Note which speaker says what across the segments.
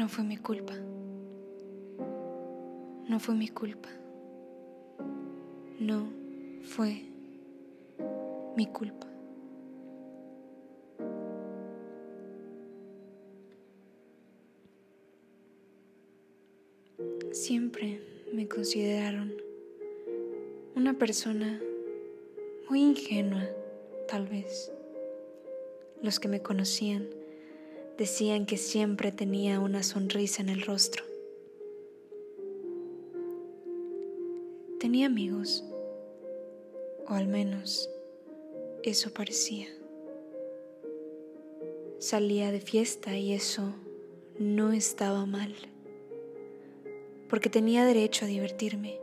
Speaker 1: No fue mi culpa. No fue mi culpa. No fue mi culpa. Siempre me consideraron una persona muy ingenua, tal vez. Los que me conocían decían que siempre tenía una sonrisa en el rostro. Tenía amigos, o al menos eso parecía. Salía de fiesta y eso no estaba mal, porque tenía derecho a divertirme.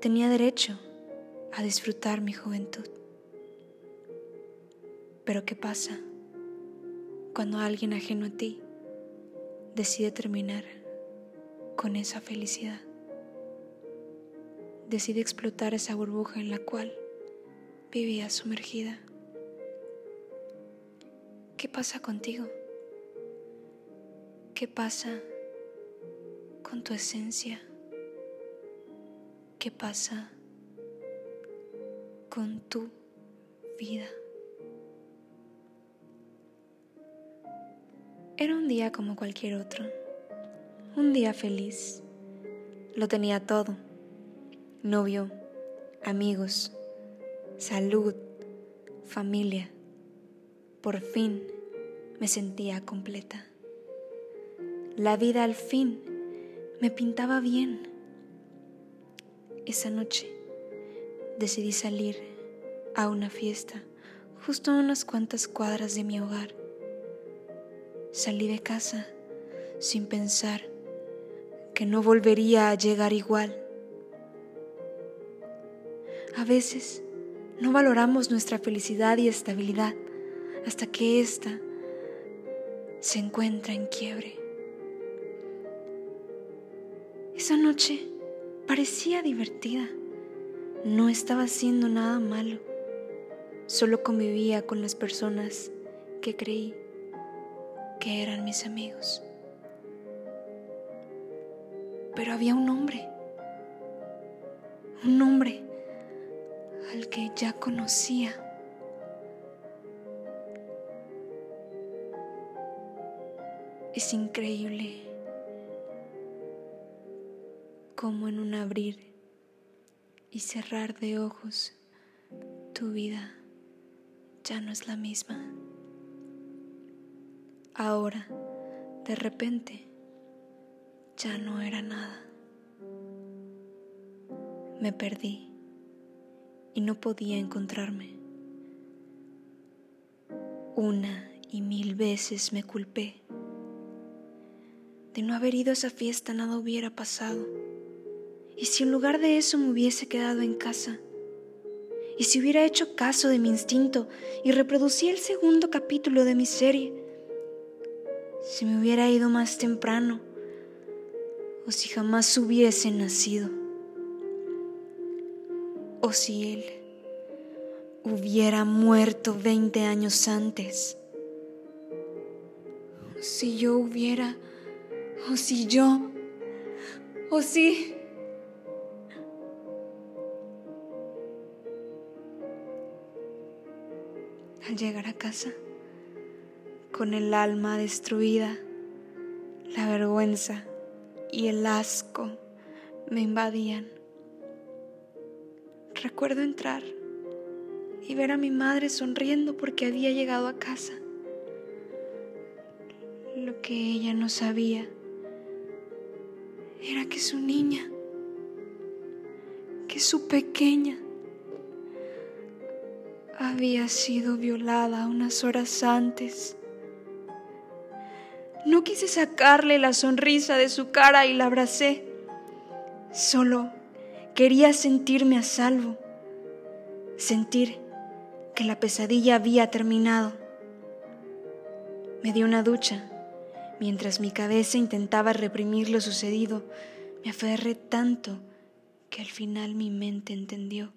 Speaker 1: Tenía derecho a disfrutar mi juventud. Pero ¿qué pasa cuando alguien ajeno a ti decide terminar con esa felicidad? decide explotar esa burbuja en la cual vivía sumergida. ¿Qué pasa contigo? ¿Qué pasa con tu esencia? ¿Qué pasa con tu vida? Era un día como cualquier otro, un día feliz. Lo tenía todo novio, amigos, salud, familia. Por fin me sentía completa. La vida al fin me pintaba bien. Esa noche decidí salir a una fiesta justo a unas cuantas cuadras de mi hogar. Salí de casa sin pensar que no volvería a llegar igual a veces no valoramos nuestra felicidad y estabilidad hasta que ésta se encuentra en quiebre. Esa noche parecía divertida. No estaba haciendo nada malo. Solo convivía con las personas que creí que eran mis amigos. Pero había un hombre. Un hombre al que ya conocía. Es increíble como en un abrir y cerrar de ojos tu vida ya no es la misma. Ahora, de repente, ya no era nada. Me perdí y no podía encontrarme. Una y mil veces me culpé. De no haber ido a esa fiesta nada hubiera pasado. Y si en lugar de eso me hubiese quedado en casa, y si hubiera hecho caso de mi instinto y reproducía el segundo capítulo de mi serie, si me hubiera ido más temprano, o si jamás hubiese nacido o si él hubiera muerto veinte años antes, o si yo hubiera, o si yo, o si... Al llegar a casa, con el alma destruida, la vergüenza y el asco me invadían. Recuerdo entrar y ver a mi madre sonriendo porque había llegado a casa. Lo que ella no sabía era que su niña, que su pequeña, había sido violada unas horas antes. No quise sacarle la sonrisa de su cara y la abracé. Solo Quería sentirme a salvo, sentir que la pesadilla había terminado. Me di una ducha. Mientras mi cabeza intentaba reprimir lo sucedido, me aferré tanto que al final mi mente entendió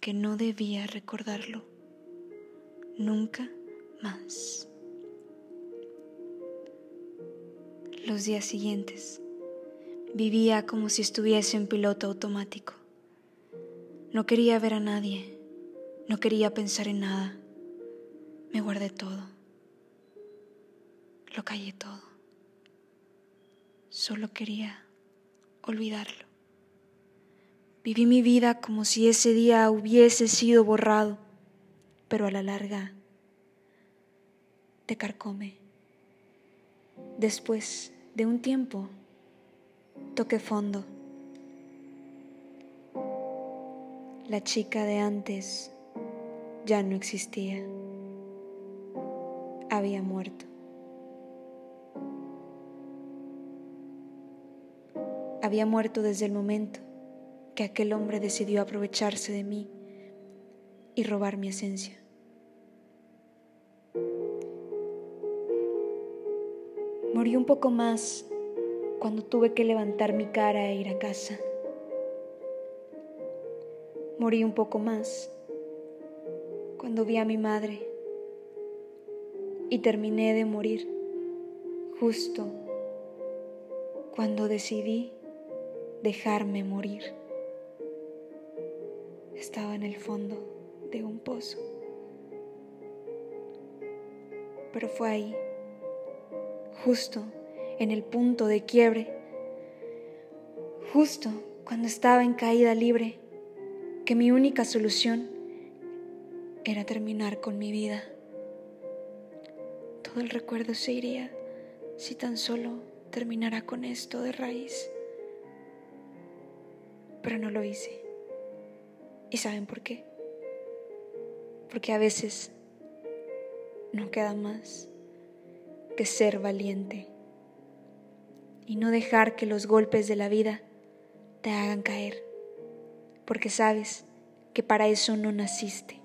Speaker 1: que no debía recordarlo. Nunca más. Los días siguientes vivía como si estuviese en piloto automático. No quería ver a nadie, no quería pensar en nada. Me guardé todo. Lo callé todo. Solo quería olvidarlo. Viví mi vida como si ese día hubiese sido borrado, pero a la larga te carcome. Después de un tiempo, toqué fondo. La chica de antes ya no existía. Había muerto. Había muerto desde el momento que aquel hombre decidió aprovecharse de mí y robar mi esencia. Morí un poco más cuando tuve que levantar mi cara e ir a casa. Morí un poco más cuando vi a mi madre y terminé de morir justo cuando decidí dejarme morir. Estaba en el fondo de un pozo. Pero fue ahí, justo en el punto de quiebre, justo cuando estaba en caída libre, que mi única solución era terminar con mi vida. Todo el recuerdo se iría si tan solo terminara con esto de raíz. Pero no lo hice. ¿Y saben por qué? Porque a veces no queda más que ser valiente y no dejar que los golpes de la vida te hagan caer, porque sabes que para eso no naciste,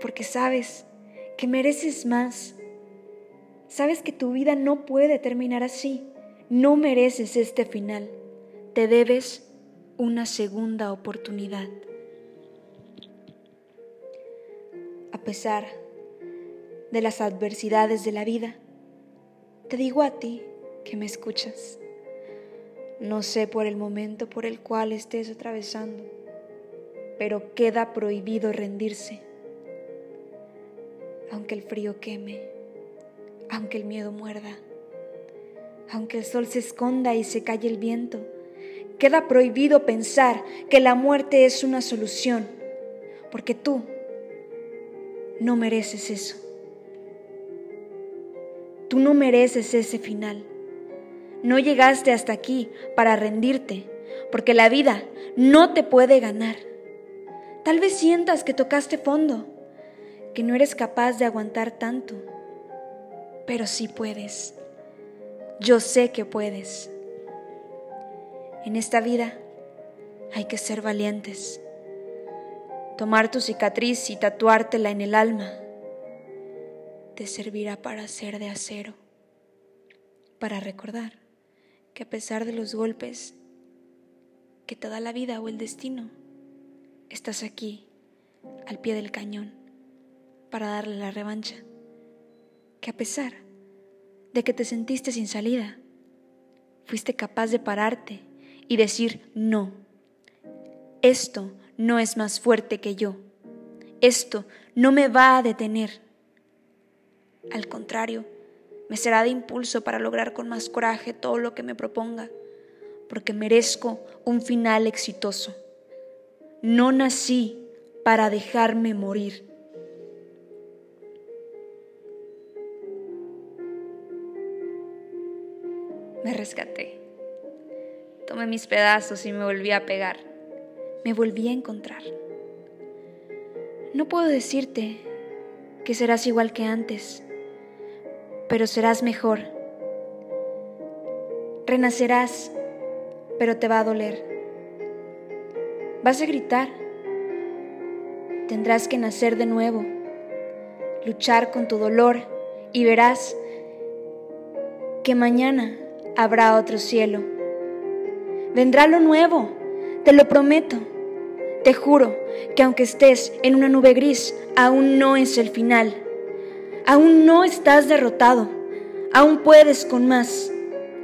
Speaker 1: porque sabes que mereces más, sabes que tu vida no puede terminar así, no mereces este final, te debes una segunda oportunidad. A pesar de las adversidades de la vida, te digo a ti que me escuchas. No sé por el momento por el cual estés atravesando, pero queda prohibido rendirse. Aunque el frío queme, aunque el miedo muerda, aunque el sol se esconda y se calle el viento, queda prohibido pensar que la muerte es una solución, porque tú no mereces eso. Tú no mereces ese final. No llegaste hasta aquí para rendirte, porque la vida no te puede ganar. Tal vez sientas que tocaste fondo, que no eres capaz de aguantar tanto, pero sí puedes. Yo sé que puedes. En esta vida hay que ser valientes. Tomar tu cicatriz y tatuártela en el alma te servirá para ser de acero, para recordar que a pesar de los golpes que te da la vida o el destino, estás aquí, al pie del cañón, para darle la revancha. Que a pesar de que te sentiste sin salida, fuiste capaz de pararte y decir no. Esto no es más fuerte que yo. Esto no me va a detener. Al contrario, me será de impulso para lograr con más coraje todo lo que me proponga, porque merezco un final exitoso. No nací para dejarme morir. Me rescaté. Tomé mis pedazos y me volví a pegar. Me volví a encontrar. No puedo decirte que serás igual que antes pero serás mejor. Renacerás, pero te va a doler. Vas a gritar. Tendrás que nacer de nuevo, luchar con tu dolor y verás que mañana habrá otro cielo. Vendrá lo nuevo, te lo prometo. Te juro que aunque estés en una nube gris, aún no es el final. Aún no estás derrotado, Aún puedes con más.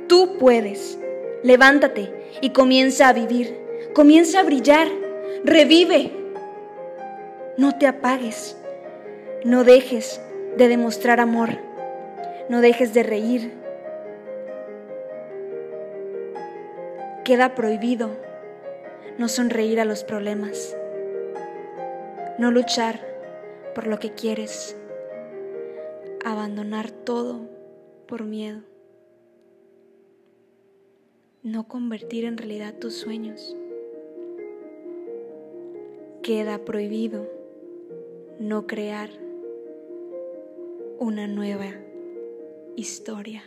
Speaker 1: Tú puedes. Levántate y comienza a vivir. Comienza a brillar. Revive. No te apagues. No dejes de demostrar amor. No dejes de reír. Queda prohibido no sonreír a los problemas. No luchar por lo que quieres. Abandonar todo por miedo. No convertir en realidad tus sueños. Queda prohibido no crear una nueva historia.